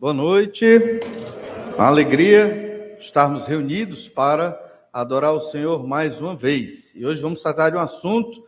Boa noite. Uma alegria estarmos reunidos para adorar o Senhor mais uma vez. E hoje vamos tratar de um assunto,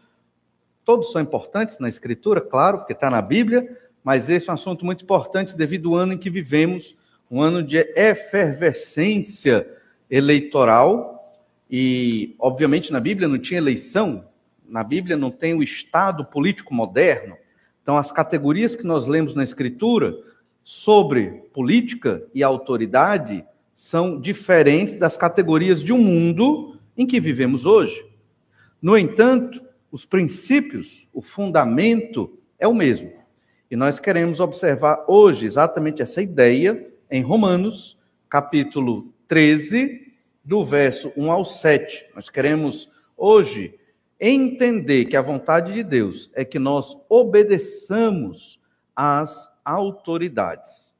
todos são importantes na Escritura, claro, porque está na Bíblia, mas esse é um assunto muito importante devido ao ano em que vivemos, um ano de efervescência eleitoral. E, obviamente, na Bíblia não tinha eleição, na Bíblia não tem o Estado político moderno. Então, as categorias que nós lemos na Escritura sobre política e autoridade são diferentes das categorias de um mundo em que vivemos hoje. No entanto, os princípios, o fundamento é o mesmo. E nós queremos observar hoje exatamente essa ideia em Romanos, capítulo 13, do verso 1 ao 7. Nós queremos hoje entender que a vontade de Deus é que nós obedeçamos às autoridades.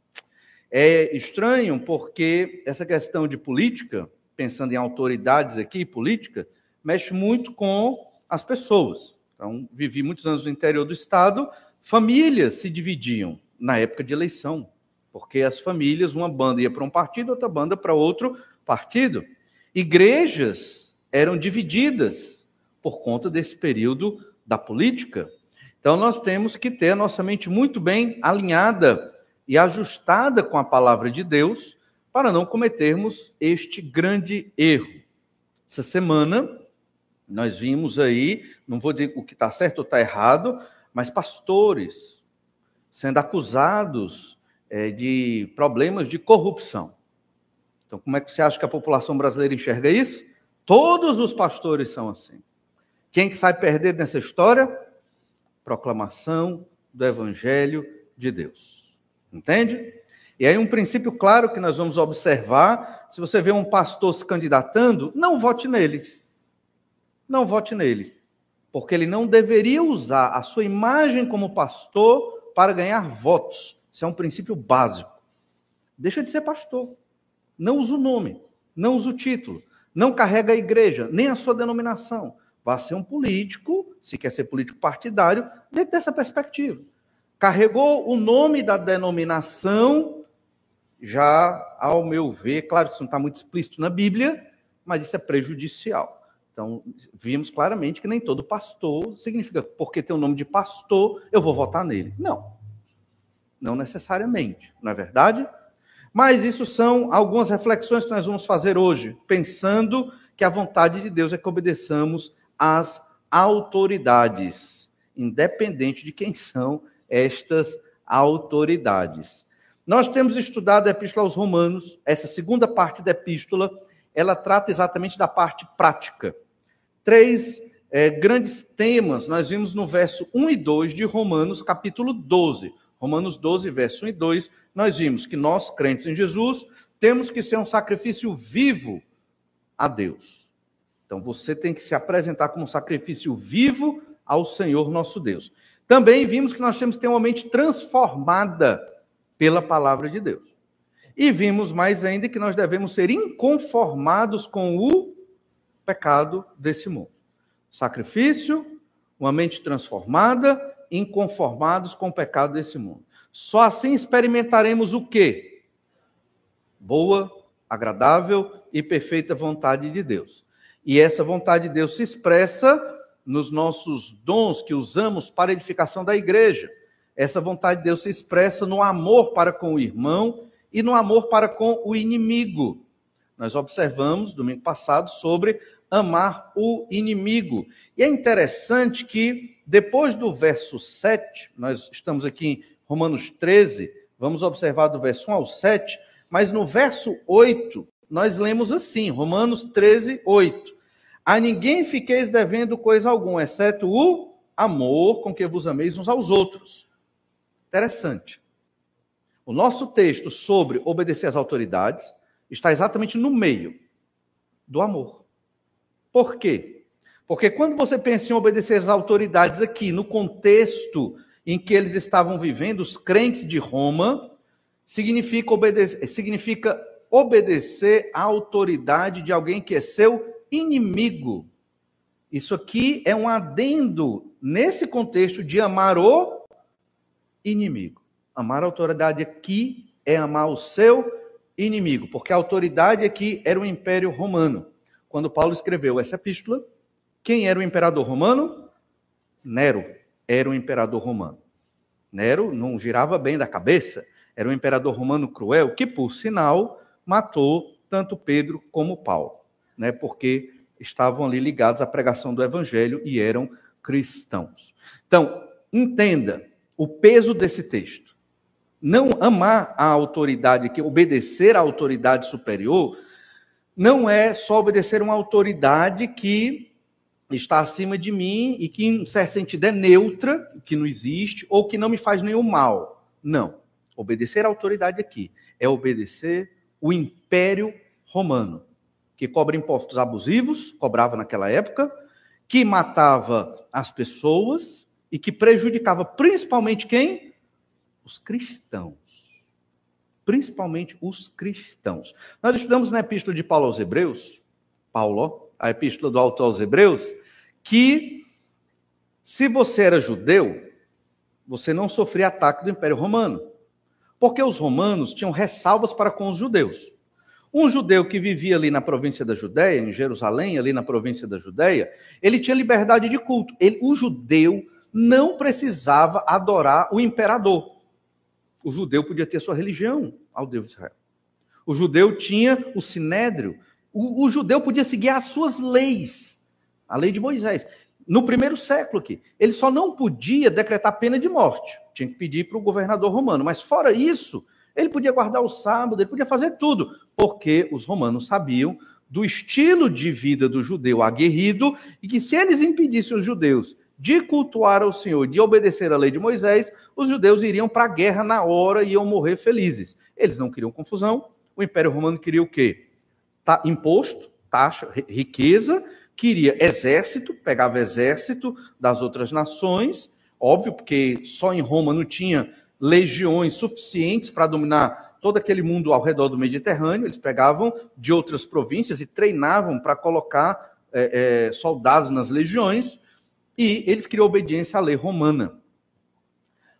É estranho porque essa questão de política, pensando em autoridades aqui, política, mexe muito com as pessoas. Então, vivi muitos anos no interior do estado, famílias se dividiam na época de eleição, porque as famílias, uma banda ia para um partido, outra banda para outro partido. Igrejas eram divididas por conta desse período da política. Então, nós temos que ter a nossa mente muito bem alinhada e ajustada com a palavra de Deus para não cometermos este grande erro. Essa semana, nós vimos aí, não vou dizer o que está certo ou está errado, mas pastores sendo acusados é, de problemas de corrupção. Então, como é que você acha que a população brasileira enxerga isso? Todos os pastores são assim. Quem que sai perdendo nessa história? Proclamação do Evangelho de Deus. Entende? E aí um princípio claro que nós vamos observar, se você vê um pastor se candidatando, não vote nele. Não vote nele. Porque ele não deveria usar a sua imagem como pastor para ganhar votos. Isso é um princípio básico. Deixa de ser pastor. Não usa o nome, não usa o título, não carrega a igreja, nem a sua denominação vá ser um político, se quer ser político partidário, dentro dessa perspectiva. Carregou o nome da denominação, já, ao meu ver, claro que isso não está muito explícito na Bíblia, mas isso é prejudicial. Então, vimos claramente que nem todo pastor significa, porque tem o nome de pastor, eu vou votar nele. Não. Não necessariamente, não é verdade? Mas isso são algumas reflexões que nós vamos fazer hoje, pensando que a vontade de Deus é que obedeçamos as autoridades, independente de quem são estas autoridades. Nós temos estudado a Epístola aos Romanos, essa segunda parte da Epístola, ela trata exatamente da parte prática. Três é, grandes temas nós vimos no verso 1 e 2 de Romanos, capítulo 12. Romanos 12, verso 1 e 2, nós vimos que nós, crentes em Jesus, temos que ser um sacrifício vivo a Deus. Então você tem que se apresentar como sacrifício vivo ao Senhor nosso Deus. Também vimos que nós temos que ter uma mente transformada pela palavra de Deus. E vimos mais ainda que nós devemos ser inconformados com o pecado desse mundo. Sacrifício, uma mente transformada, inconformados com o pecado desse mundo. Só assim experimentaremos o quê? Boa, agradável e perfeita vontade de Deus. E essa vontade de Deus se expressa nos nossos dons que usamos para a edificação da igreja. Essa vontade de Deus se expressa no amor para com o irmão e no amor para com o inimigo. Nós observamos domingo passado sobre amar o inimigo. E é interessante que depois do verso 7, nós estamos aqui em Romanos 13, vamos observar do verso 1 ao 7, mas no verso 8, nós lemos assim, Romanos 13, 8. A ninguém fiqueis devendo coisa alguma, exceto o amor com que vos ameis uns aos outros. Interessante. O nosso texto sobre obedecer às autoridades está exatamente no meio do amor. Por quê? Porque quando você pensa em obedecer às autoridades aqui, no contexto em que eles estavam vivendo, os crentes de Roma, significa obedecer, significa obedecer à autoridade de alguém que é seu inimigo. Isso aqui é um adendo nesse contexto de amar o inimigo. Amar a autoridade aqui é amar o seu inimigo, porque a autoridade aqui era o Império Romano. Quando Paulo escreveu essa epístola, quem era o imperador romano? Nero era o imperador romano. Nero não girava bem da cabeça, era um imperador romano cruel, que, por sinal, matou tanto Pedro como Paulo, né? porque estavam ali ligados à pregação do evangelho e eram cristãos. Então, entenda o peso desse texto. Não amar a autoridade, que obedecer à autoridade superior, não é só obedecer uma autoridade que está acima de mim e que, em certo sentido, é neutra, que não existe, ou que não me faz nenhum mal. Não. Obedecer à autoridade aqui é obedecer o império romano, que cobra impostos abusivos, cobrava naquela época, que matava as pessoas e que prejudicava principalmente quem? Os cristãos. Principalmente os cristãos. Nós estudamos na epístola de Paulo aos Hebreus, Paulo, a epístola do autor aos Hebreus, que se você era judeu, você não sofria ataque do Império Romano. Porque os romanos tinham ressalvas para com os judeus. Um judeu que vivia ali na província da Judéia, em Jerusalém, ali na província da Judéia, ele tinha liberdade de culto. Ele, o judeu não precisava adorar o imperador. O judeu podia ter sua religião ao Deus de Israel. O judeu tinha o sinédrio. O, o judeu podia seguir as suas leis a lei de Moisés. No primeiro século aqui, ele só não podia decretar pena de morte. Tinha que pedir para o governador romano. Mas fora isso, ele podia guardar o sábado, ele podia fazer tudo, porque os romanos sabiam do estilo de vida do judeu aguerrido e que se eles impedissem os judeus de cultuar ao Senhor, de obedecer à lei de Moisés, os judeus iriam para a guerra na hora e iam morrer felizes. Eles não queriam confusão. O Império Romano queria o quê? Imposto, taxa, riqueza queria exército, pegava exército das outras nações, óbvio, porque só em Roma não tinha legiões suficientes para dominar todo aquele mundo ao redor do Mediterrâneo, eles pegavam de outras províncias e treinavam para colocar é, é, soldados nas legiões, e eles queriam obediência à lei romana.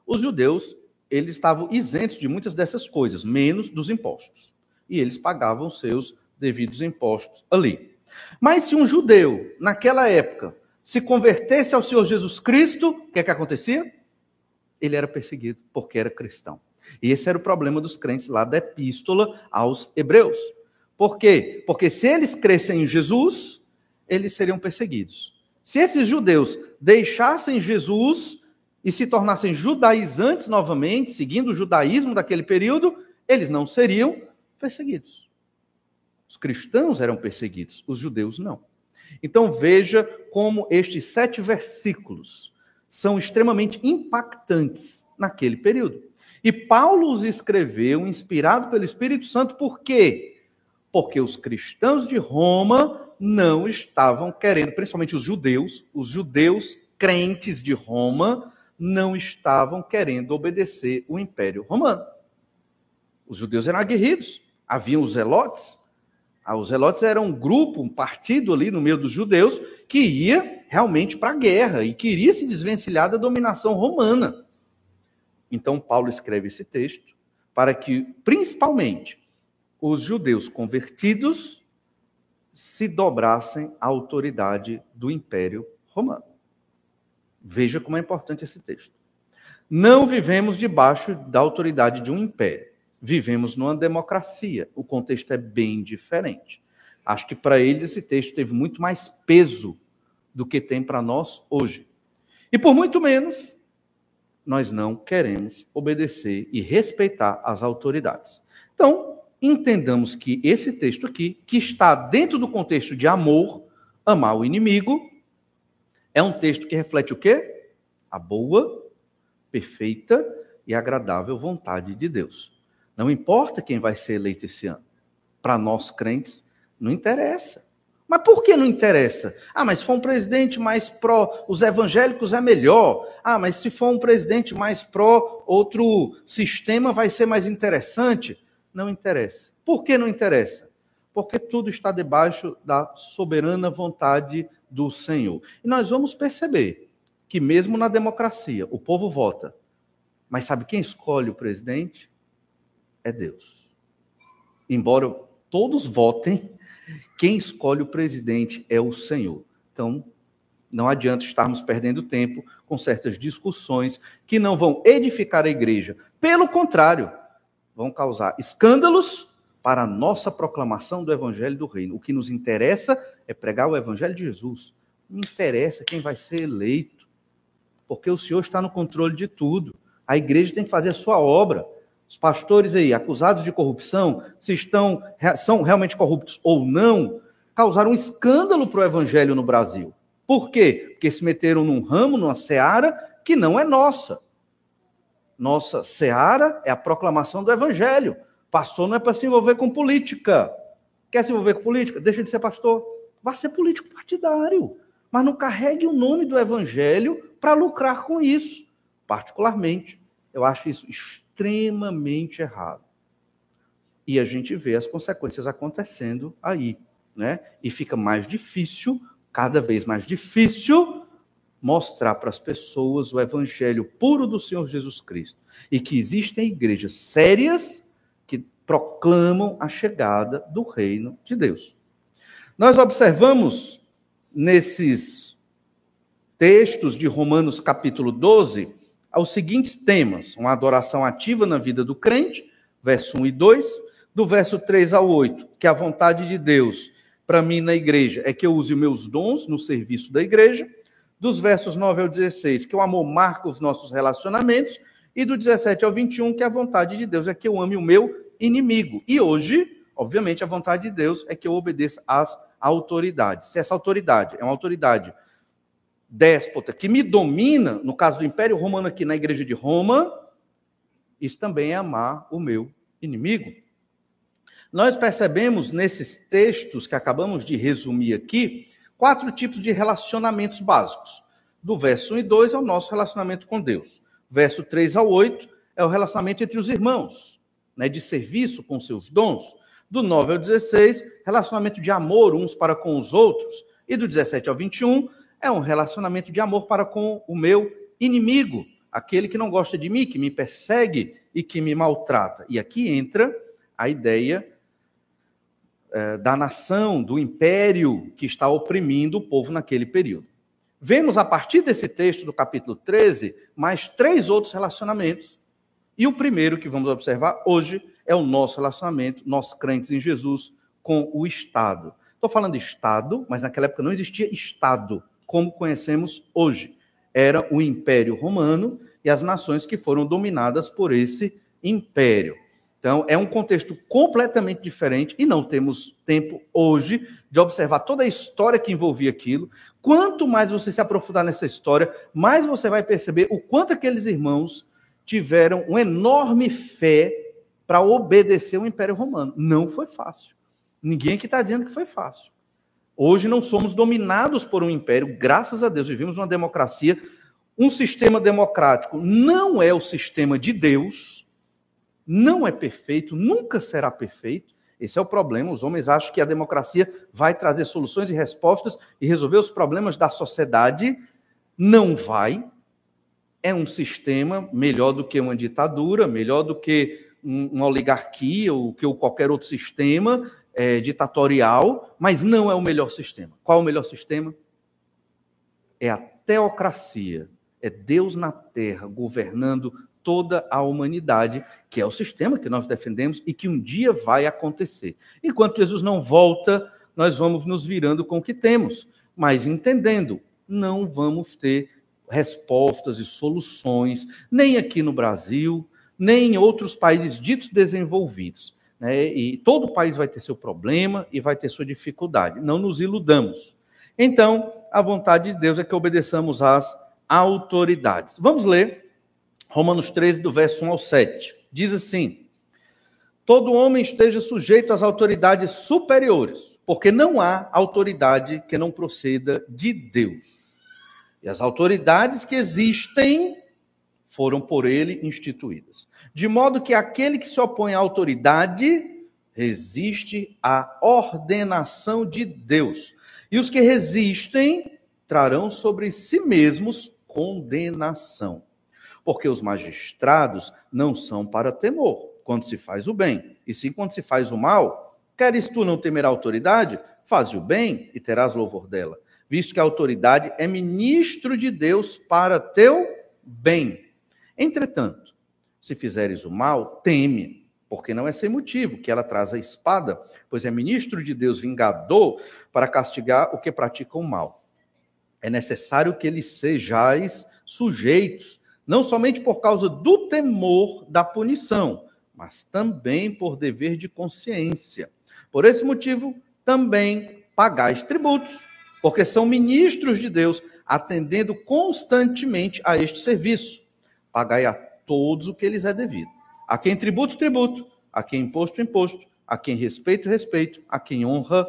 Os judeus, eles estavam isentos de muitas dessas coisas, menos dos impostos. E eles pagavam seus devidos impostos ali. Mas se um judeu, naquela época, se convertesse ao Senhor Jesus Cristo, o que é que acontecia? Ele era perseguido porque era cristão. E esse era o problema dos crentes lá da epístola aos Hebreus. Por quê? Porque se eles crescem em Jesus, eles seriam perseguidos. Se esses judeus deixassem Jesus e se tornassem judaizantes novamente, seguindo o judaísmo daquele período, eles não seriam perseguidos. Os cristãos eram perseguidos, os judeus não. Então veja como estes sete versículos são extremamente impactantes naquele período. E Paulo os escreveu inspirado pelo Espírito Santo, por quê? Porque os cristãos de Roma não estavam querendo, principalmente os judeus, os judeus crentes de Roma, não estavam querendo obedecer o Império Romano. Os judeus eram aguerridos, haviam os zelotes, os zelotes eram um grupo, um partido ali no meio dos judeus que ia realmente para a guerra e queria se desvencilhar da dominação romana. Então, Paulo escreve esse texto para que, principalmente, os judeus convertidos se dobrassem à autoridade do Império Romano. Veja como é importante esse texto. Não vivemos debaixo da autoridade de um império vivemos numa democracia. O contexto é bem diferente. Acho que para eles esse texto teve muito mais peso do que tem para nós hoje. E por muito menos, nós não queremos obedecer e respeitar as autoridades. Então, entendamos que esse texto aqui, que está dentro do contexto de amor, amar o inimigo, é um texto que reflete o quê? A boa, perfeita e agradável vontade de Deus. Não importa quem vai ser eleito esse ano. Para nós crentes, não interessa. Mas por que não interessa? Ah, mas se for um presidente mais pró os evangélicos é melhor. Ah, mas se for um presidente mais pró outro sistema vai ser mais interessante. Não interessa. Por que não interessa? Porque tudo está debaixo da soberana vontade do Senhor. E nós vamos perceber que mesmo na democracia o povo vota. Mas sabe quem escolhe o presidente? É Deus. Embora todos votem, quem escolhe o presidente é o Senhor. Então, não adianta estarmos perdendo tempo com certas discussões que não vão edificar a igreja. Pelo contrário, vão causar escândalos para a nossa proclamação do evangelho do reino. O que nos interessa é pregar o evangelho de Jesus. Não interessa quem vai ser eleito, porque o Senhor está no controle de tudo. A igreja tem que fazer a sua obra. Os pastores aí, acusados de corrupção, se estão são realmente corruptos ou não, causaram um escândalo para o evangelho no Brasil. Por quê? Porque se meteram num ramo, numa seara que não é nossa. Nossa seara é a proclamação do evangelho. Pastor não é para se envolver com política. Quer se envolver com política? Deixa de ser pastor. Vá ser político partidário. Mas não carregue o nome do evangelho para lucrar com isso. Particularmente, eu acho isso extremamente errado. E a gente vê as consequências acontecendo aí, né? E fica mais difícil cada vez mais difícil mostrar para as pessoas o evangelho puro do Senhor Jesus Cristo e que existem igrejas sérias que proclamam a chegada do reino de Deus. Nós observamos nesses textos de Romanos capítulo 12 os seguintes temas: uma adoração ativa na vida do crente, verso 1 e 2, do verso 3 ao 8, que a vontade de Deus para mim na igreja é que eu use meus dons no serviço da igreja. Dos versos 9 ao 16, que o amor marca os nossos relacionamentos. E do 17 ao 21, que a vontade de Deus é que eu ame o meu inimigo. E hoje, obviamente, a vontade de Deus é que eu obedeça às autoridades. Se essa autoridade é uma autoridade déspota que me domina, no caso do Império Romano aqui na igreja de Roma, isso também é amar o meu inimigo. Nós percebemos nesses textos que acabamos de resumir aqui, quatro tipos de relacionamentos básicos. Do verso 1 e 2 é o nosso relacionamento com Deus. Verso 3 ao 8 é o relacionamento entre os irmãos, né, de serviço com seus dons. Do 9 ao 16, relacionamento de amor uns para com os outros. E do 17 ao 21, é um relacionamento de amor para com o meu inimigo, aquele que não gosta de mim, que me persegue e que me maltrata. E aqui entra a ideia eh, da nação, do império que está oprimindo o povo naquele período. Vemos a partir desse texto do capítulo 13 mais três outros relacionamentos. E o primeiro que vamos observar hoje é o nosso relacionamento, nós crentes em Jesus, com o Estado. Estou falando de Estado, mas naquela época não existia Estado como conhecemos hoje. Era o Império Romano e as nações que foram dominadas por esse império. Então, é um contexto completamente diferente e não temos tempo hoje de observar toda a história que envolvia aquilo. Quanto mais você se aprofundar nessa história, mais você vai perceber o quanto aqueles irmãos tiveram uma enorme fé para obedecer o Império Romano. Não foi fácil. Ninguém aqui está dizendo que foi fácil. Hoje não somos dominados por um império, graças a Deus, vivemos uma democracia. Um sistema democrático não é o sistema de Deus não é perfeito, nunca será perfeito. Esse é o problema. Os homens acham que a democracia vai trazer soluções e respostas e resolver os problemas da sociedade. Não vai. É um sistema melhor do que uma ditadura, melhor do que uma oligarquia ou que qualquer outro sistema é, ditatorial, mas não é o melhor sistema. Qual é o melhor sistema? É a teocracia. É Deus na terra governando toda a humanidade, que é o sistema que nós defendemos e que um dia vai acontecer. Enquanto Jesus não volta, nós vamos nos virando com o que temos, mas entendendo, não vamos ter respostas e soluções, nem aqui no Brasil, nem em outros países ditos desenvolvidos. Né? E todo país vai ter seu problema e vai ter sua dificuldade. Não nos iludamos. Então, a vontade de Deus é que obedeçamos às autoridades. Vamos ler Romanos 13, do verso 1 ao 7. Diz assim: Todo homem esteja sujeito às autoridades superiores, porque não há autoridade que não proceda de Deus. E as autoridades que existem foram por ele instituídas. De modo que aquele que se opõe à autoridade resiste à ordenação de Deus. E os que resistem trarão sobre si mesmos condenação porque os magistrados não são para temor, quando se faz o bem, e sim quando se faz o mal. Queres tu não temer a autoridade? Faze o bem e terás louvor dela, visto que a autoridade é ministro de Deus para teu bem. Entretanto, se fizeres o mal, teme, porque não é sem motivo que ela traz a espada, pois é ministro de Deus vingador para castigar o que pratica o mal. É necessário que eles sejais sujeitos, não somente por causa do temor da punição, mas também por dever de consciência. Por esse motivo, também pagais tributos, porque são ministros de Deus, atendendo constantemente a este serviço. Pagai a todos o que lhes é devido. A quem tributo, tributo. A quem imposto, imposto. A quem respeito, respeito. A quem honra,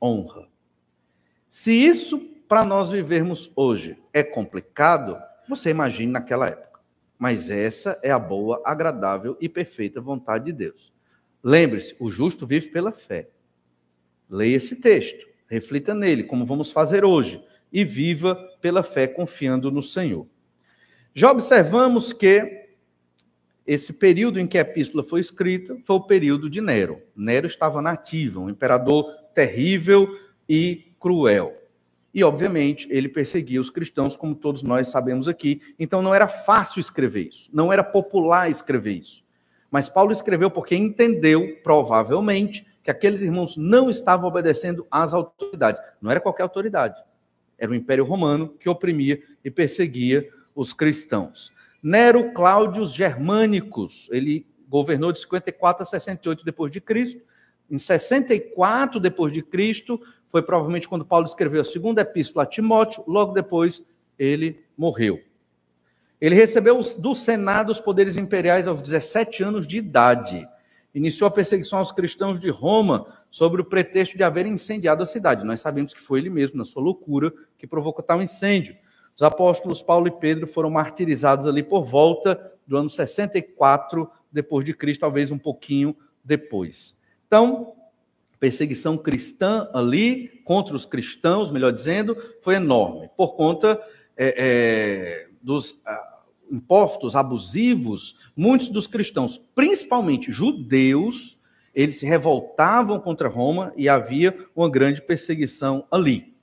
honra. Se isso para nós vivermos hoje é complicado, você imagine naquela época. Mas essa é a boa, agradável e perfeita vontade de Deus. Lembre-se, o justo vive pela fé. Leia esse texto, reflita nele, como vamos fazer hoje, e viva pela fé confiando no Senhor. Já observamos que esse período em que a epístola foi escrita foi o período de Nero. Nero estava nativo, um imperador terrível e cruel. E, obviamente, ele perseguia os cristãos, como todos nós sabemos aqui. Então, não era fácil escrever isso, não era popular escrever isso. Mas Paulo escreveu porque entendeu, provavelmente, que aqueles irmãos não estavam obedecendo às autoridades. Não era qualquer autoridade. Era o Império Romano que oprimia e perseguia os cristãos. Nero Cláudios Germânicos, ele governou de 54 a 68 depois de Cristo. Em 64 depois de Cristo, foi provavelmente quando Paulo escreveu a segunda epístola a Timóteo, logo depois ele morreu. Ele recebeu do Senado os poderes imperiais aos 17 anos de idade. Iniciou a perseguição aos cristãos de Roma sobre o pretexto de haver incendiado a cidade. Nós sabemos que foi ele mesmo, na sua loucura, que provocou tal incêndio. Os apóstolos Paulo e Pedro foram martirizados ali por volta do ano 64 depois de Cristo, talvez um pouquinho depois. Então, perseguição cristã ali contra os cristãos, melhor dizendo, foi enorme por conta é, é, dos ah, impostos abusivos, muitos dos cristãos, principalmente judeus, eles se revoltavam contra Roma e havia uma grande perseguição ali.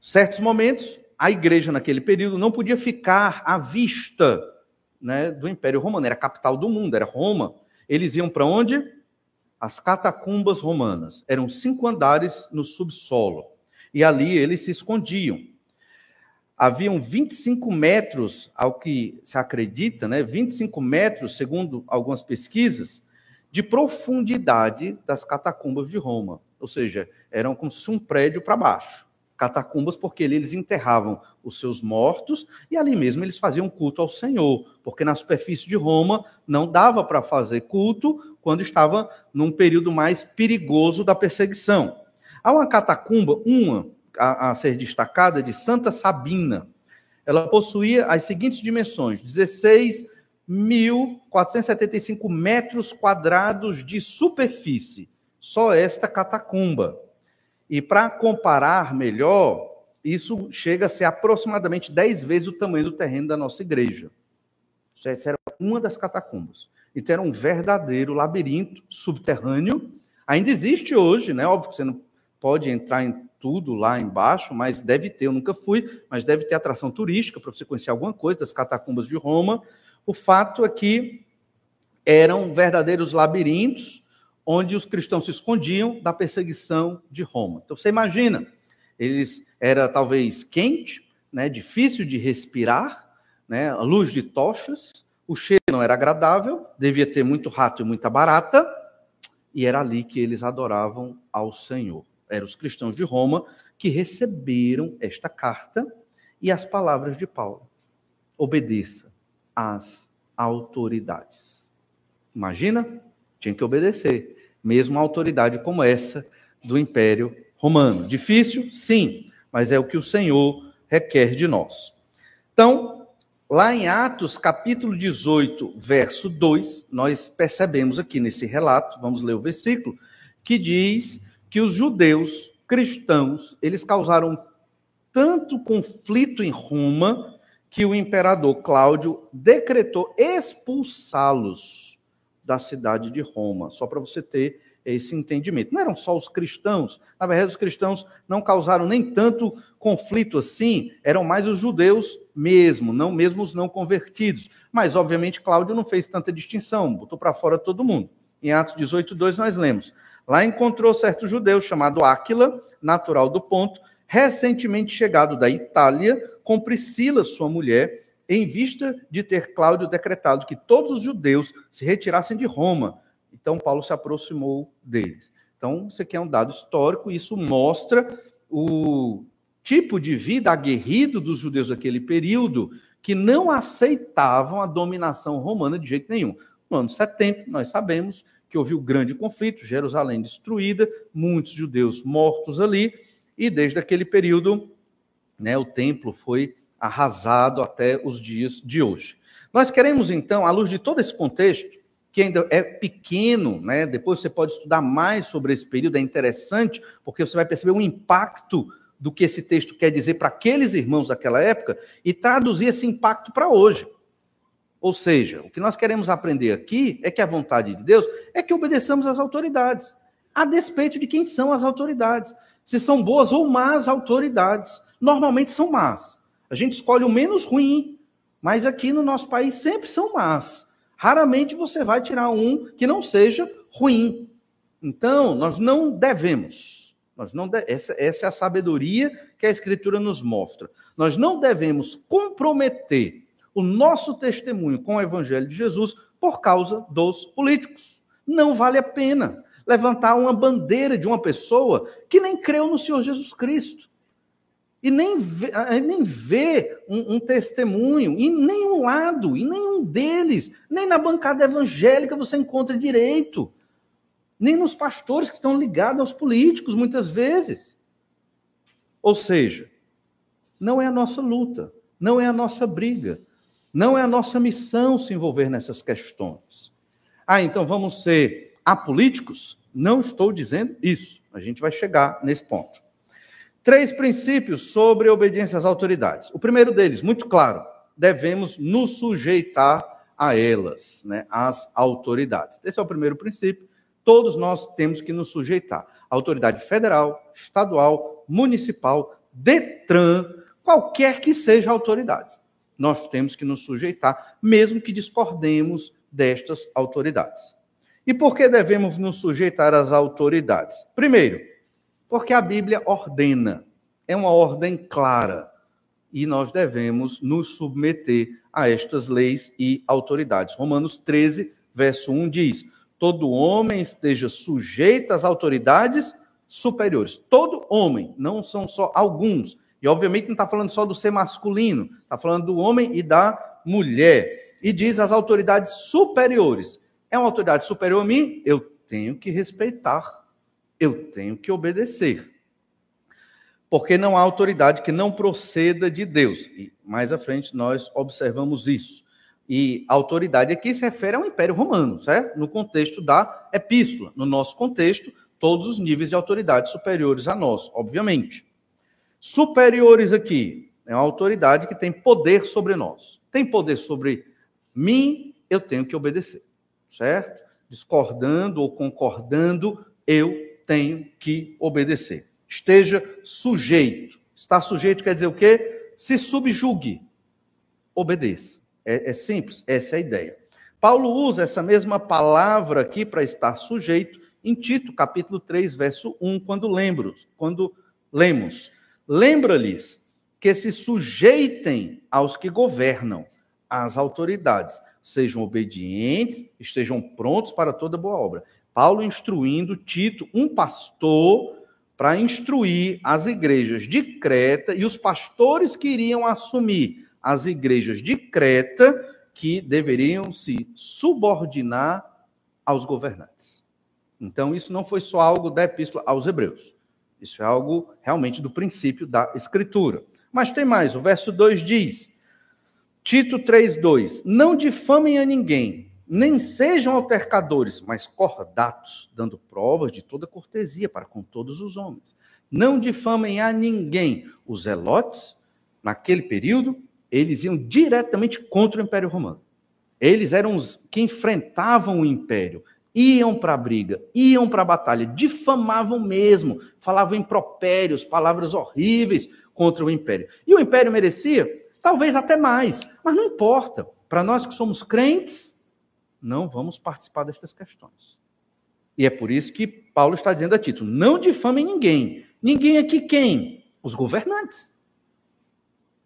Certos momentos, a igreja naquele período não podia ficar à vista né, do Império Romano, era a capital do mundo, era Roma. Eles iam para onde? As catacumbas romanas. Eram cinco andares no subsolo. E ali eles se escondiam haviam 25 metros, ao que se acredita, né, 25 metros, segundo algumas pesquisas, de profundidade das catacumbas de Roma. Ou seja, eram como se fosse um prédio para baixo. Catacumbas, porque eles enterravam os seus mortos e ali mesmo eles faziam culto ao Senhor, porque na superfície de Roma não dava para fazer culto quando estava num período mais perigoso da perseguição. Há uma catacumba, uma, a, a ser destacada de Santa Sabina. Ela possuía as seguintes dimensões: 16.475 metros quadrados de superfície, só esta catacumba. E para comparar melhor, isso chega a ser aproximadamente 10 vezes o tamanho do terreno da nossa igreja. Essa era uma das catacumbas. Então era um verdadeiro labirinto subterrâneo. Ainda existe hoje, né? Óbvio que você não pode entrar em tudo lá embaixo, mas deve ter, eu nunca fui, mas deve ter atração turística para você conhecer alguma coisa das catacumbas de Roma. O fato é que eram verdadeiros labirintos onde os cristãos se escondiam da perseguição de Roma. Então você imagina, eles era talvez quente, né, difícil de respirar, né, a luz de tochas, o cheiro não era agradável, devia ter muito rato e muita barata, e era ali que eles adoravam ao Senhor eram os cristãos de Roma, que receberam esta carta e as palavras de Paulo. Obedeça às autoridades. Imagina? Tinha que obedecer, mesmo a autoridade como essa do Império Romano. Difícil? Sim, mas é o que o Senhor requer de nós. Então, lá em Atos, capítulo 18, verso 2, nós percebemos aqui nesse relato, vamos ler o versículo, que diz que os judeus cristãos, eles causaram tanto conflito em Roma que o imperador Cláudio decretou expulsá-los da cidade de Roma, só para você ter esse entendimento. Não eram só os cristãos, na verdade, os cristãos não causaram nem tanto conflito assim, eram mais os judeus mesmo, não mesmo os não convertidos. Mas, obviamente, Cláudio não fez tanta distinção, botou para fora todo mundo. Em Atos 18, 2, nós lemos. Lá encontrou certo judeu chamado Áquila, natural do ponto, recentemente chegado da Itália, com Priscila, sua mulher, em vista de ter Cláudio decretado que todos os judeus se retirassem de Roma. Então, Paulo se aproximou deles. Então, isso aqui é um dado histórico, isso mostra o tipo de vida aguerrido dos judeus daquele período, que não aceitavam a dominação romana de jeito nenhum. No ano 70, nós sabemos que houve o um grande conflito, Jerusalém destruída, muitos judeus mortos ali, e desde aquele período, né, o templo foi arrasado até os dias de hoje. Nós queremos então, à luz de todo esse contexto, que ainda é pequeno, né? Depois você pode estudar mais sobre esse período, é interessante, porque você vai perceber o impacto do que esse texto quer dizer para aqueles irmãos daquela época e traduzir esse impacto para hoje. Ou seja, o que nós queremos aprender aqui é que a vontade de Deus é que obedeçamos às autoridades, a despeito de quem são as autoridades. Se são boas ou más autoridades. Normalmente são más. A gente escolhe o menos ruim, mas aqui no nosso país sempre são más. Raramente você vai tirar um que não seja ruim. Então, nós não devemos. Nós não de... essa, essa é a sabedoria que a Escritura nos mostra. Nós não devemos comprometer o nosso testemunho com o Evangelho de Jesus por causa dos políticos. Não vale a pena levantar uma bandeira de uma pessoa que nem creu no Senhor Jesus Cristo e nem vê, nem vê um, um, testemunho em nenhum lado, em nenhum deles, nem na bancada evangélica você encontra direito, nem nos pastores que estão ligados aos políticos, muitas vezes. Ou seja, não é a nossa luta, não é a nossa briga, não é a nossa missão se envolver nessas questões. Ah, então vamos ser apolíticos? Não estou dizendo isso. A gente vai chegar nesse ponto. Três princípios sobre obediência às autoridades. O primeiro deles, muito claro, devemos nos sujeitar a elas, né, às autoridades. Esse é o primeiro princípio. Todos nós temos que nos sujeitar. Autoridade federal, estadual, municipal, Detran, qualquer que seja a autoridade. Nós temos que nos sujeitar, mesmo que discordemos destas autoridades. E por que devemos nos sujeitar às autoridades? Primeiro, porque a Bíblia ordena, é uma ordem clara, e nós devemos nos submeter a estas leis e autoridades. Romanos 13, verso 1 diz: Todo homem esteja sujeito às autoridades superiores. Todo homem, não são só alguns. E obviamente não está falando só do ser masculino, está falando do homem e da mulher. E diz as autoridades superiores. É uma autoridade superior a mim? Eu tenho que respeitar eu tenho que obedecer. Porque não há autoridade que não proceda de Deus. E mais à frente nós observamos isso. E autoridade aqui se refere ao Império Romano, certo? No contexto da epístola. No nosso contexto, todos os níveis de autoridade superiores a nós, obviamente. Superiores aqui é uma autoridade que tem poder sobre nós. Tem poder sobre mim, eu tenho que obedecer, certo? Discordando ou concordando, eu tenho que obedecer. Esteja sujeito. Estar sujeito quer dizer o quê? Se subjugue. Obedeça. É, é simples, essa é a ideia. Paulo usa essa mesma palavra aqui para estar sujeito em Tito, capítulo 3, verso 1, quando lembro, quando lemos. Lembra-lhes que se sujeitem aos que governam, às autoridades, sejam obedientes, estejam prontos para toda boa obra. Paulo instruindo Tito, um pastor, para instruir as igrejas de Creta e os pastores que iriam assumir as igrejas de Creta, que deveriam se subordinar aos governantes. Então, isso não foi só algo da epístola aos Hebreus. Isso é algo realmente do princípio da Escritura. Mas tem mais, o verso 2 diz: Tito 3,2: Não difamem a ninguém, nem sejam altercadores, mas cordatos, dando provas de toda cortesia para com todos os homens. Não difamem a ninguém. Os zelotes, naquele período, eles iam diretamente contra o Império Romano. Eles eram os que enfrentavam o império, iam para a briga, iam para a batalha, difamavam mesmo, falavam impropérios, palavras horríveis contra o império. E o império merecia, talvez até mais, mas não importa. Para nós que somos crentes, não vamos participar destas questões. E é por isso que Paulo está dizendo a Tito: não difamem ninguém. Ninguém aqui quem? Os governantes.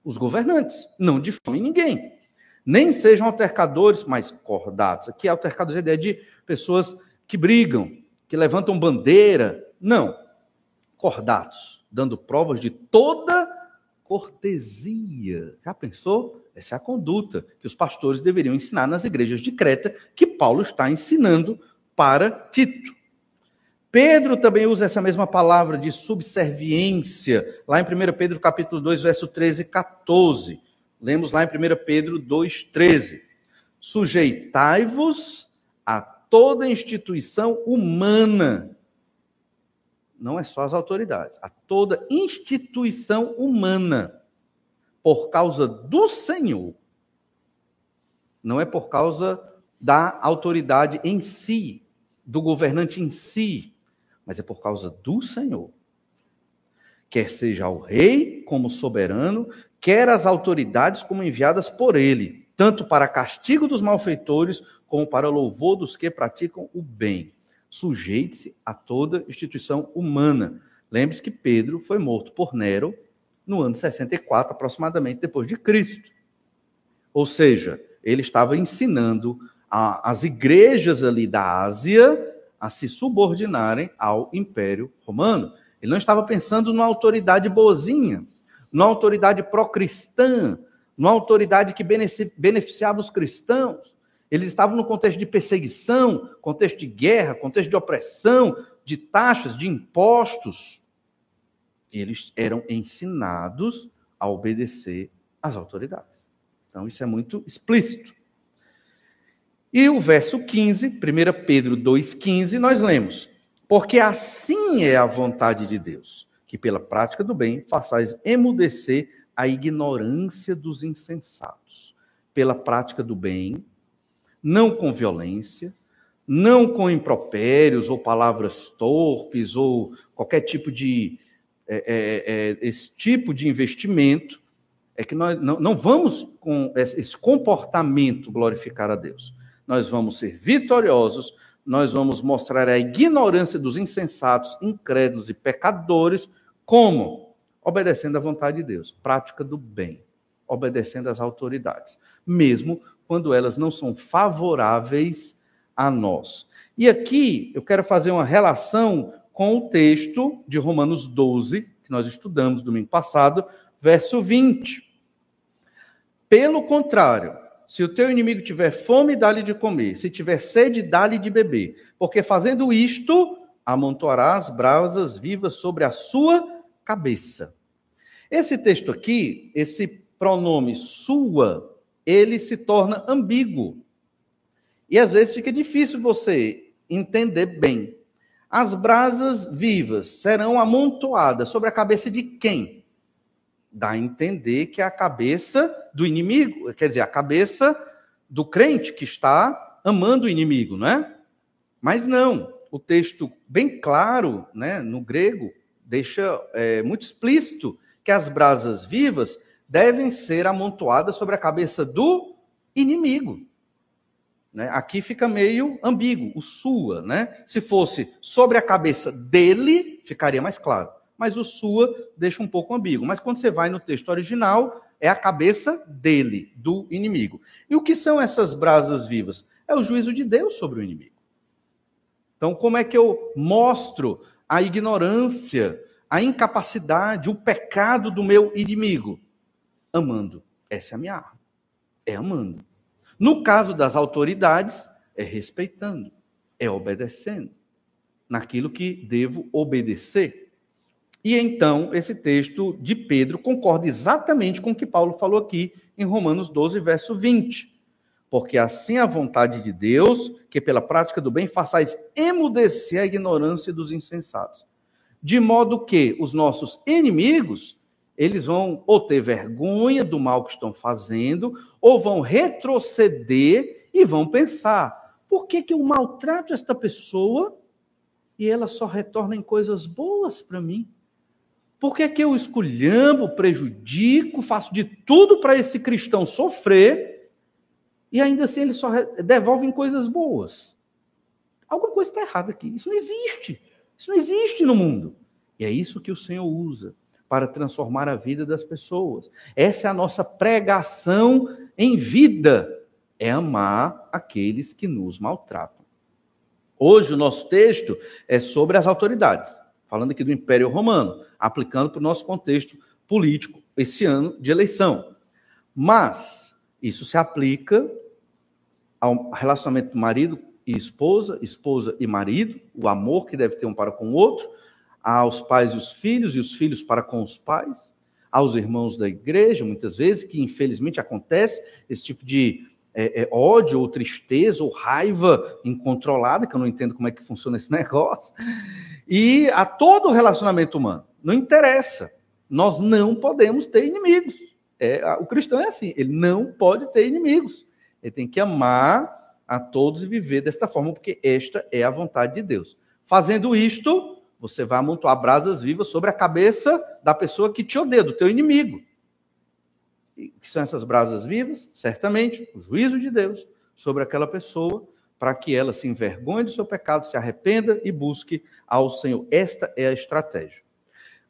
Os governantes. Não difamem ninguém. Nem sejam altercadores, mas cordados. Aqui, altercados é a ideia de pessoas que brigam, que levantam bandeira. Não. Cordados, dando provas de toda cortesia. Já pensou? Essa é a conduta que os pastores deveriam ensinar nas igrejas de Creta, que Paulo está ensinando para Tito. Pedro também usa essa mesma palavra de subserviência, lá em 1 Pedro capítulo 2, verso 13 e 14. Lemos lá em 1 Pedro 2, 13. Sujeitai-vos a toda instituição humana. Não é só as autoridades, a toda instituição humana, por causa do Senhor. Não é por causa da autoridade em si, do governante em si, mas é por causa do Senhor. Quer seja o rei como soberano, quer as autoridades como enviadas por ele, tanto para castigo dos malfeitores, como para louvor dos que praticam o bem. Sujeite-se a toda instituição humana. Lembre-se que Pedro foi morto por Nero no ano 64, aproximadamente depois de Cristo. Ou seja, ele estava ensinando a, as igrejas ali da Ásia a se subordinarem ao Império Romano. Ele não estava pensando numa autoridade boazinha, numa autoridade pró-cristã, numa autoridade que beneficiava os cristãos. Eles estavam no contexto de perseguição, contexto de guerra, contexto de opressão, de taxas, de impostos. Eles eram ensinados a obedecer às autoridades. Então, isso é muito explícito. E o verso 15, 1 Pedro 2,15, nós lemos: Porque assim é a vontade de Deus, que pela prática do bem façais emudecer a ignorância dos insensatos. Pela prática do bem, não com violência, não com impropérios ou palavras torpes ou qualquer tipo de é, é, é, esse tipo de investimento, é que nós não, não vamos com esse comportamento glorificar a Deus nós vamos ser vitoriosos, nós vamos mostrar a ignorância dos insensatos, incrédulos e pecadores, como? Obedecendo à vontade de Deus, prática do bem, obedecendo às autoridades, mesmo quando elas não são favoráveis a nós. E aqui eu quero fazer uma relação com o texto de Romanos 12, que nós estudamos domingo passado, verso 20. Pelo contrário, se o teu inimigo tiver fome, dá-lhe de comer. Se tiver sede, dá-lhe de beber. Porque fazendo isto, amontoarás brasas vivas sobre a sua cabeça. Esse texto aqui, esse pronome sua, ele se torna ambíguo. E às vezes fica difícil você entender bem. As brasas vivas serão amontoadas sobre a cabeça de quem? dá a entender que é a cabeça do inimigo, quer dizer, a cabeça do crente que está amando o inimigo, não é? Mas não, o texto bem claro, né, no grego, deixa é, muito explícito que as brasas vivas devem ser amontoadas sobre a cabeça do inimigo. Né? Aqui fica meio ambíguo, o sua, né? Se fosse sobre a cabeça dele, ficaria mais claro mas o sua deixa um pouco ambíguo. Mas quando você vai no texto original, é a cabeça dele, do inimigo. E o que são essas brasas vivas? É o juízo de Deus sobre o inimigo. Então, como é que eu mostro a ignorância, a incapacidade, o pecado do meu inimigo? Amando. Essa é a minha arma. É amando. No caso das autoridades, é respeitando, é obedecendo naquilo que devo obedecer. E então, esse texto de Pedro concorda exatamente com o que Paulo falou aqui em Romanos 12, verso 20. Porque assim a vontade de Deus, que pela prática do bem façais emudecer a ignorância dos insensatos. De modo que os nossos inimigos, eles vão ou ter vergonha do mal que estão fazendo, ou vão retroceder e vão pensar: por que, que eu maltrato esta pessoa e ela só retorna em coisas boas para mim? Por que, que eu esculhambo, prejudico, faço de tudo para esse cristão sofrer e ainda assim ele só devolve em coisas boas? Alguma coisa está errada aqui. Isso não existe. Isso não existe no mundo. E é isso que o Senhor usa para transformar a vida das pessoas. Essa é a nossa pregação em vida. É amar aqueles que nos maltratam. Hoje o nosso texto é sobre as autoridades, falando aqui do Império Romano, aplicando para o nosso contexto político esse ano de eleição. Mas isso se aplica ao relacionamento do marido e esposa, esposa e marido, o amor que deve ter um para com o outro, aos pais e os filhos, e os filhos para com os pais, aos irmãos da igreja, muitas vezes, que infelizmente acontece esse tipo de é, é, ódio ou tristeza ou raiva incontrolada, que eu não entendo como é que funciona esse negócio, e a todo relacionamento humano. Não interessa, nós não podemos ter inimigos. É, o cristão é assim, ele não pode ter inimigos. Ele tem que amar a todos e viver desta forma, porque esta é a vontade de Deus. Fazendo isto, você vai amontoar brasas vivas sobre a cabeça da pessoa que te odeia, do teu inimigo. E que são essas brasas vivas? Certamente, o juízo de Deus sobre aquela pessoa, para que ela se envergonhe do seu pecado, se arrependa e busque ao Senhor. Esta é a estratégia.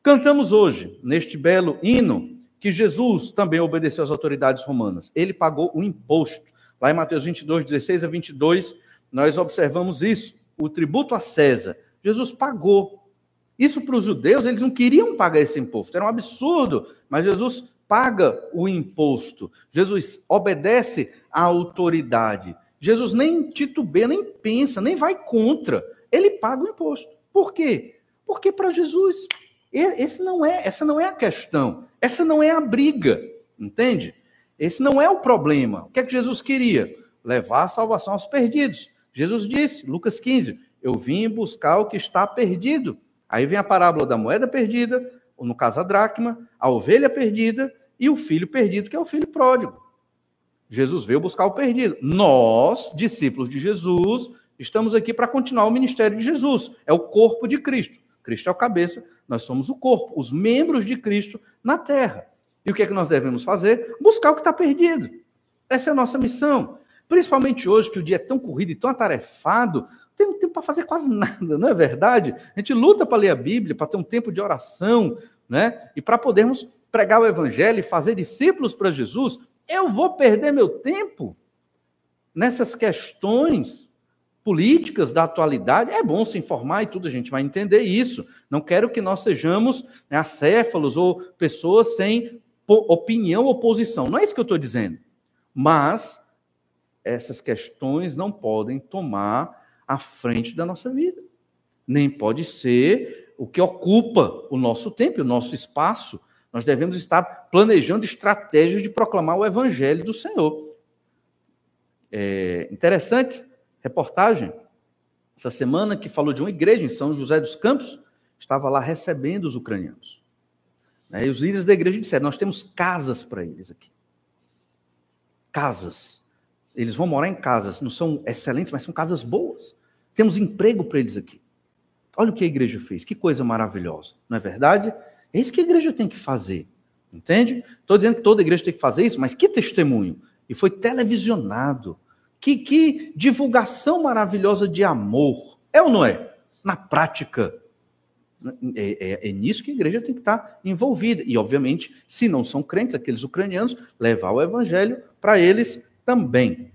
Cantamos hoje, neste belo hino, que Jesus também obedeceu às autoridades romanas. Ele pagou o imposto Lá em Mateus 22, 16 a 22, nós observamos isso. O tributo a César. Jesus pagou. Isso para os judeus, eles não queriam pagar esse imposto. Era um absurdo. Mas Jesus paga o imposto. Jesus obedece à autoridade. Jesus nem titubeia, nem pensa, nem vai contra. Ele paga o imposto. Por quê? Porque para Jesus, esse não é, essa não é a questão. Essa não é a briga. Entende? Esse não é o problema. O que é que Jesus queria? Levar a salvação aos perdidos. Jesus disse, Lucas 15, eu vim buscar o que está perdido. Aí vem a parábola da moeda perdida, ou no caso a dracma, a ovelha perdida e o filho perdido, que é o filho pródigo. Jesus veio buscar o perdido. Nós, discípulos de Jesus, estamos aqui para continuar o ministério de Jesus. É o corpo de Cristo. Cristo é o cabeça, nós somos o corpo, os membros de Cristo na terra. E o que é que nós devemos fazer? Buscar o que está perdido. Essa é a nossa missão. Principalmente hoje, que o dia é tão corrido e tão atarefado, tem tempo para fazer quase nada, não é verdade? A gente luta para ler a Bíblia, para ter um tempo de oração, né? E para podermos pregar o Evangelho e fazer discípulos para Jesus. Eu vou perder meu tempo nessas questões políticas da atualidade. É bom se informar e tudo, a gente vai entender isso. Não quero que nós sejamos né, acéfalos ou pessoas sem opinião ou posição. Não é isso que eu estou dizendo. Mas essas questões não podem tomar a frente da nossa vida. Nem pode ser o que ocupa o nosso tempo, o nosso espaço. Nós devemos estar planejando estratégias de proclamar o evangelho do Senhor. É interessante reportagem essa semana que falou de uma igreja em São José dos Campos, estava lá recebendo os ucranianos. Né? E os líderes da igreja disseram: Nós temos casas para eles aqui. Casas. Eles vão morar em casas. Não são excelentes, mas são casas boas. Temos emprego para eles aqui. Olha o que a igreja fez. Que coisa maravilhosa. Não é verdade? É isso que a igreja tem que fazer. Entende? Estou dizendo que toda igreja tem que fazer isso, mas que testemunho. E foi televisionado. Que, que divulgação maravilhosa de amor. É ou não é? Na prática, é, é, é, nisso que a igreja tem que estar envolvida. E, obviamente, se não são crentes, aqueles ucranianos, levar o evangelho para eles também.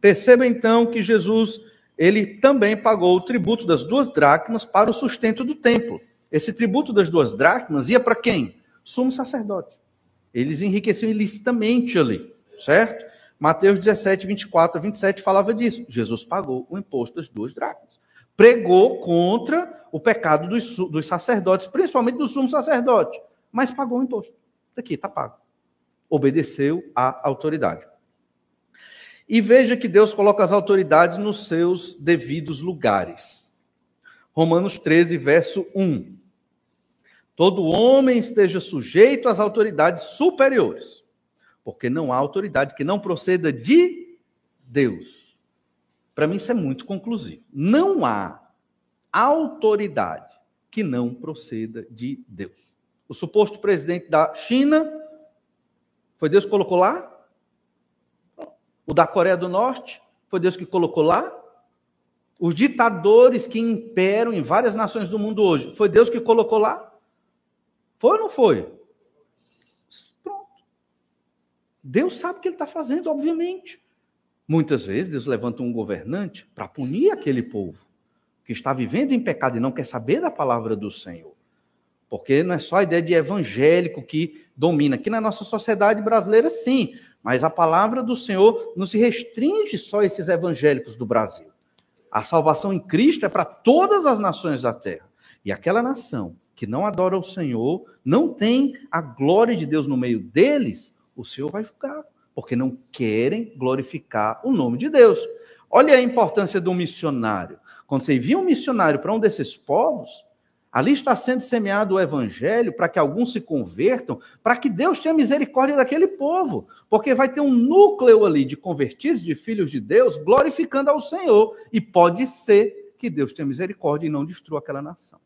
Perceba então que Jesus, ele também pagou o tributo das duas dracmas para o sustento do templo. Esse tributo das duas dracmas ia para quem? Sumo sacerdote. Eles enriqueciam ilicitamente ali, certo? Mateus 17, 24 a 27 falava disso. Jesus pagou o imposto das duas dracmas pregou contra o pecado dos, dos sacerdotes, principalmente do sumo sacerdote, mas pagou o imposto. Aqui, está pago. Obedeceu à autoridade. E veja que Deus coloca as autoridades nos seus devidos lugares. Romanos 13, verso 1. Todo homem esteja sujeito às autoridades superiores, porque não há autoridade que não proceda de Deus. Para mim, isso é muito conclusivo. Não há autoridade que não proceda de Deus. O suposto presidente da China, foi Deus que colocou lá? O da Coreia do Norte, foi Deus que colocou lá? Os ditadores que imperam em várias nações do mundo hoje, foi Deus que colocou lá? Foi ou não foi? Pronto. Deus sabe o que ele está fazendo, obviamente. Muitas vezes Deus levanta um governante para punir aquele povo que está vivendo em pecado e não quer saber da palavra do Senhor. Porque não é só a ideia de evangélico que domina. Aqui na nossa sociedade brasileira, sim. Mas a palavra do Senhor não se restringe só a esses evangélicos do Brasil. A salvação em Cristo é para todas as nações da terra. E aquela nação que não adora o Senhor, não tem a glória de Deus no meio deles, o Senhor vai julgar, porque não querem glorificar o nome de Deus. Olha a importância do missionário. Quando você envia um missionário para um desses povos, Ali está sendo semeado o evangelho para que alguns se convertam, para que Deus tenha misericórdia daquele povo, porque vai ter um núcleo ali de convertidos, de filhos de Deus, glorificando ao Senhor. E pode ser que Deus tenha misericórdia e não destrua aquela nação.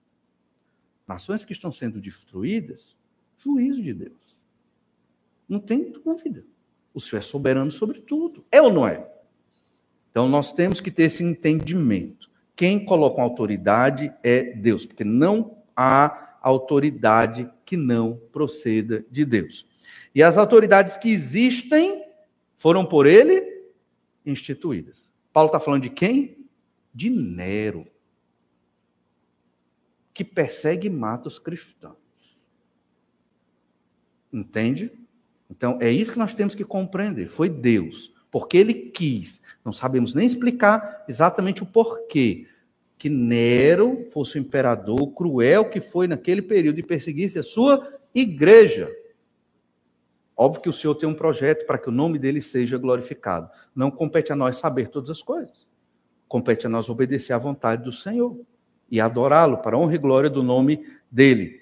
Nações que estão sendo destruídas, juízo de Deus. Não tem dúvida. O Senhor é soberano sobre tudo. É ou não é? Então nós temos que ter esse entendimento. Quem coloca autoridade é Deus, porque não há autoridade que não proceda de Deus. E as autoridades que existem foram por ele instituídas. Paulo está falando de quem? De Nero, que persegue e mata os cristãos. Entende? Então, é isso que nós temos que compreender. Foi Deus porque ele quis. Não sabemos nem explicar exatamente o porquê que Nero fosse o imperador cruel que foi naquele período e perseguisse a sua igreja. Óbvio que o Senhor tem um projeto para que o nome dele seja glorificado. Não compete a nós saber todas as coisas. Compete a nós obedecer à vontade do Senhor e adorá-lo para a honra e glória do nome dele.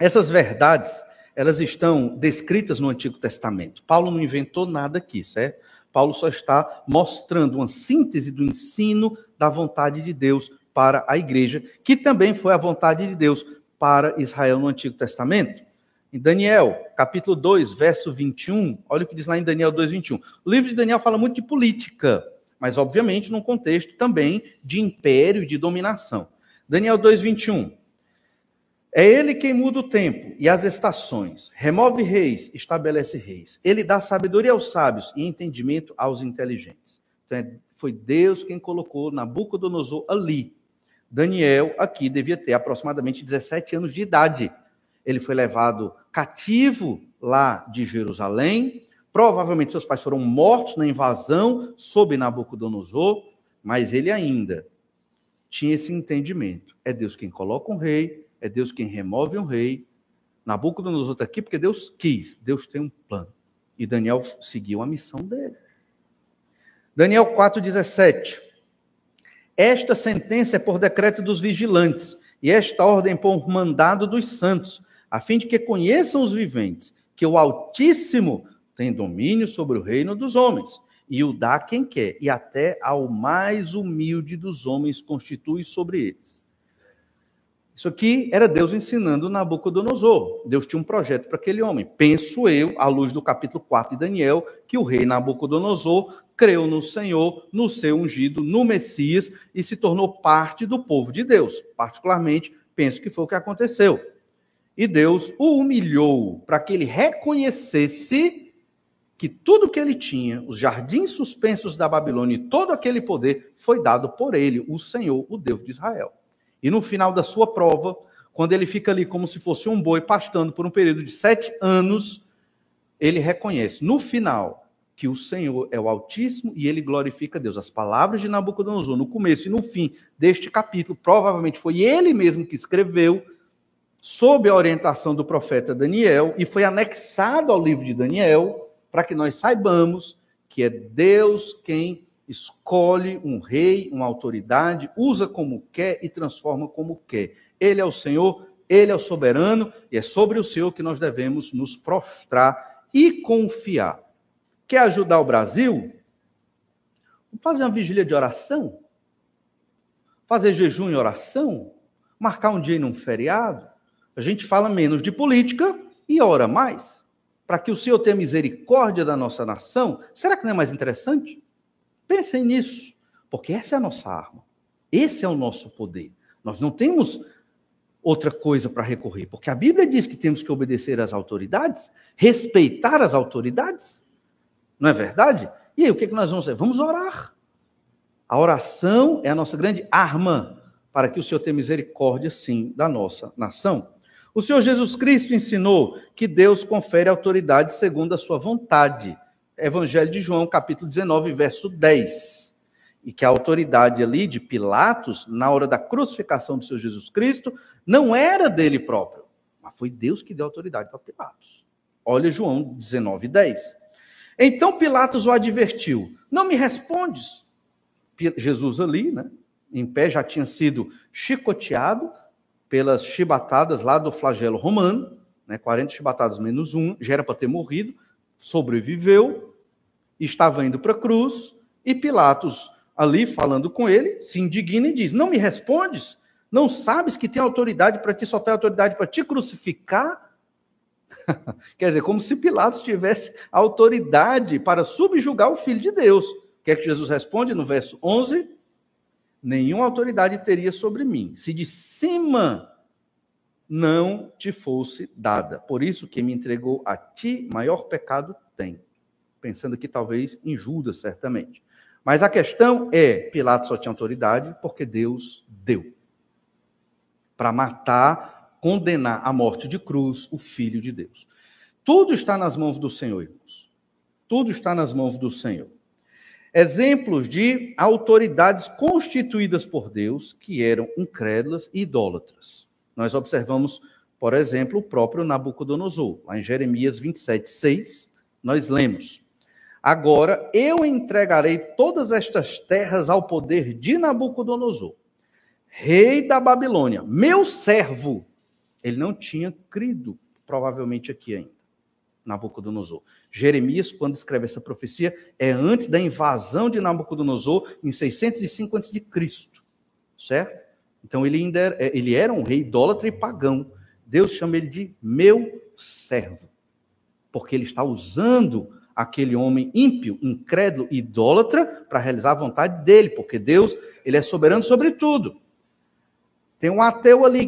Essas verdades, elas estão descritas no Antigo Testamento. Paulo não inventou nada aqui, certo? Paulo só está mostrando uma síntese do ensino da vontade de Deus para a igreja, que também foi a vontade de Deus para Israel no Antigo Testamento. Em Daniel, capítulo 2, verso 21, olha o que diz lá em Daniel 2, 21. O livro de Daniel fala muito de política, mas obviamente num contexto também de império e de dominação. Daniel 2, 21. É ele quem muda o tempo e as estações, remove reis, estabelece reis. Ele dá sabedoria aos sábios e entendimento aos inteligentes. Então, é, foi Deus quem colocou Nabucodonosor ali. Daniel, aqui, devia ter aproximadamente 17 anos de idade. Ele foi levado cativo lá de Jerusalém. Provavelmente seus pais foram mortos na invasão sob Nabucodonosor, mas ele ainda tinha esse entendimento. É Deus quem coloca um rei, é Deus quem remove um rei. Nabucodonosor está aqui porque Deus quis, Deus tem um plano. E Daniel seguiu a missão dele. Daniel 4,17. Esta sentença é por decreto dos vigilantes, e esta ordem por mandado dos santos, a fim de que conheçam os viventes, que o Altíssimo tem domínio sobre o reino dos homens, e o dá quem quer, e até ao mais humilde dos homens constitui sobre eles. Isso aqui era Deus ensinando Nabucodonosor. Deus tinha um projeto para aquele homem. Penso eu, à luz do capítulo 4 de Daniel, que o rei Nabucodonosor creu no Senhor, no seu ungido, no Messias e se tornou parte do povo de Deus. Particularmente, penso que foi o que aconteceu. E Deus o humilhou para que ele reconhecesse que tudo que ele tinha, os jardins suspensos da Babilônia e todo aquele poder foi dado por ele, o Senhor, o Deus de Israel. E no final da sua prova, quando ele fica ali como se fosse um boi pastando por um período de sete anos, ele reconhece no final que o Senhor é o Altíssimo e ele glorifica Deus. As palavras de Nabucodonosor, no começo e no fim deste capítulo, provavelmente foi ele mesmo que escreveu, sob a orientação do profeta Daniel, e foi anexado ao livro de Daniel, para que nós saibamos que é Deus quem escolhe um rei, uma autoridade, usa como quer e transforma como quer. Ele é o Senhor, ele é o soberano e é sobre o Senhor que nós devemos nos prostrar e confiar. Quer ajudar o Brasil? O Fazer uma vigília de oração? Fazer jejum e oração? Marcar um dia num feriado? A gente fala menos de política e ora mais. Para que o Senhor tenha misericórdia da nossa nação, será que não é mais interessante? Pensem nisso, porque essa é a nossa arma. Esse é o nosso poder. Nós não temos outra coisa para recorrer, porque a Bíblia diz que temos que obedecer às autoridades, respeitar as autoridades. Não é verdade? E aí, o que, que nós vamos fazer? Vamos orar. A oração é a nossa grande arma para que o Senhor tenha misericórdia, sim, da nossa nação. O Senhor Jesus Cristo ensinou que Deus confere autoridade segundo a sua vontade. Evangelho de João, capítulo 19, verso 10. E que a autoridade ali de Pilatos, na hora da crucificação do Senhor Jesus Cristo, não era dele próprio, mas foi Deus que deu autoridade para Pilatos. Olha João 19, 10. Então Pilatos o advertiu: Não me respondes. Jesus ali, né, em pé, já tinha sido chicoteado, pelas chibatadas lá do flagelo romano, né, 40 chibatadas menos um, já era para ter morrido, sobreviveu, estava indo para a cruz, e Pilatos, ali falando com ele, se indigna e diz: Não me respondes? Não sabes que tem autoridade para ti, só tem autoridade para te crucificar? Quer dizer, como se Pilatos tivesse autoridade para subjugar o Filho de Deus. O que é que Jesus responde no verso 11? nenhuma autoridade teria sobre mim, se de cima não te fosse dada. Por isso que me entregou a ti, maior pecado tem. Pensando que talvez em Judas, certamente. Mas a questão é: Pilatos só tinha autoridade porque Deus deu. Para matar, condenar à morte de cruz o Filho de Deus. Tudo está nas mãos do Senhor, irmãos. Tudo está nas mãos do Senhor exemplos de autoridades constituídas por Deus que eram incrédulas e idólatras. Nós observamos, por exemplo, o próprio Nabucodonosor, lá em Jeremias 27, 6, nós lemos: Agora eu entregarei todas estas terras ao poder de Nabucodonosor, rei da Babilônia, meu servo. Ele não tinha crido, provavelmente aqui ainda, Nabucodonosor. Jeremias, quando escreve essa profecia, é antes da invasão de Nabucodonosor, em 605 a.C., certo? Então ele ainda era, é, ele era um rei idólatra e pagão. Deus chama ele de meu servo, porque ele está usando aquele homem ímpio, incrédulo, idólatra, para realizar a vontade dele, porque Deus, ele é soberano sobre tudo. Tem um ateu ali